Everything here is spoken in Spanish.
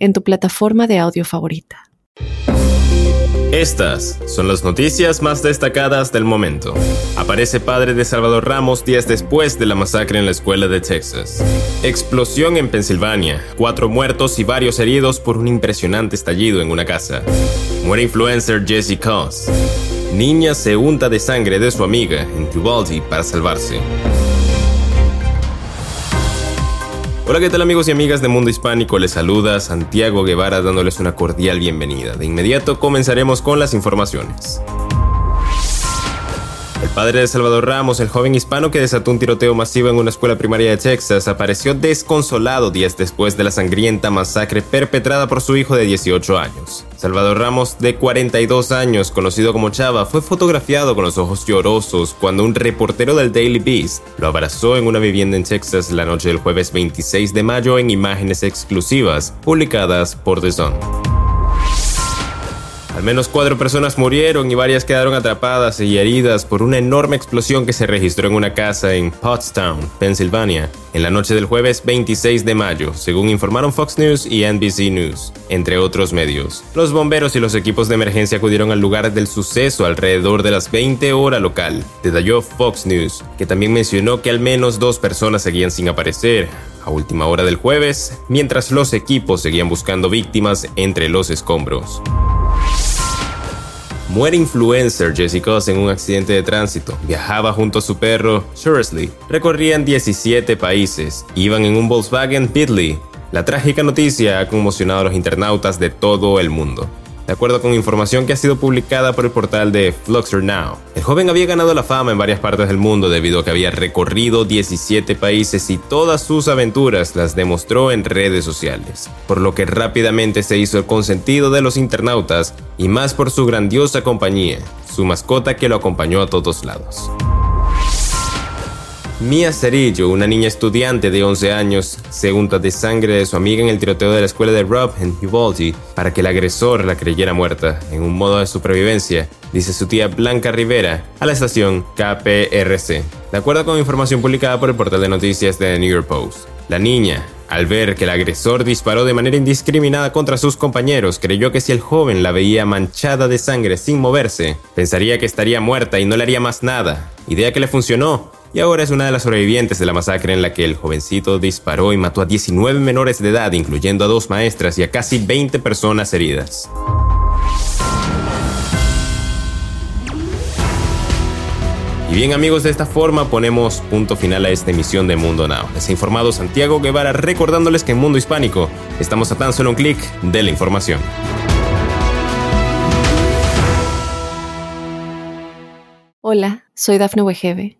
en tu plataforma de audio favorita. Estas son las noticias más destacadas del momento. Aparece padre de Salvador Ramos días después de la masacre en la escuela de Texas. Explosión en Pensilvania. Cuatro muertos y varios heridos por un impresionante estallido en una casa. Muere influencer Jesse Cos. Niña se unta de sangre de su amiga en Uvalde para salvarse. Hola, ¿qué tal amigos y amigas de Mundo Hispánico? Les saluda Santiago Guevara dándoles una cordial bienvenida. De inmediato comenzaremos con las informaciones. Padre de Salvador Ramos, el joven hispano que desató un tiroteo masivo en una escuela primaria de Texas, apareció desconsolado días después de la sangrienta masacre perpetrada por su hijo de 18 años. Salvador Ramos, de 42 años, conocido como Chava, fue fotografiado con los ojos llorosos cuando un reportero del Daily Beast lo abrazó en una vivienda en Texas la noche del jueves 26 de mayo en imágenes exclusivas publicadas por The Sun. Al menos cuatro personas murieron y varias quedaron atrapadas y heridas por una enorme explosión que se registró en una casa en Pottstown, Pensilvania, en la noche del jueves 26 de mayo, según informaron Fox News y NBC News, entre otros medios. Los bomberos y los equipos de emergencia acudieron al lugar del suceso alrededor de las 20 horas local, detalló Fox News, que también mencionó que al menos dos personas seguían sin aparecer, a última hora del jueves, mientras los equipos seguían buscando víctimas entre los escombros. Muere influencer Jessica en un accidente de tránsito. Viajaba junto a su perro, Shirsley. Recorrían 17 países. Iban en un Volkswagen Beetle. La trágica noticia ha conmocionado a los internautas de todo el mundo de acuerdo con información que ha sido publicada por el portal de Fluxer Now. El joven había ganado la fama en varias partes del mundo debido a que había recorrido 17 países y todas sus aventuras las demostró en redes sociales, por lo que rápidamente se hizo el consentido de los internautas y más por su grandiosa compañía, su mascota que lo acompañó a todos lados. Mia Cerillo, una niña estudiante de 11 años, se unta de sangre de su amiga en el tiroteo de la escuela de Rob en Uvalde para que el agresor la creyera muerta, en un modo de supervivencia, dice su tía Blanca Rivera a la estación KPRC. De acuerdo con información publicada por el portal de noticias de The New York Post, la niña, al ver que el agresor disparó de manera indiscriminada contra sus compañeros, creyó que si el joven la veía manchada de sangre sin moverse, pensaría que estaría muerta y no le haría más nada. Idea que le funcionó, y ahora es una de las sobrevivientes de la masacre en la que el jovencito disparó y mató a 19 menores de edad, incluyendo a dos maestras y a casi 20 personas heridas. Y bien amigos, de esta forma ponemos punto final a esta emisión de Mundo Now. Les ha informado Santiago Guevara recordándoles que en Mundo Hispánico estamos a tan solo un clic de la información. Hola, soy Dafne Wegebe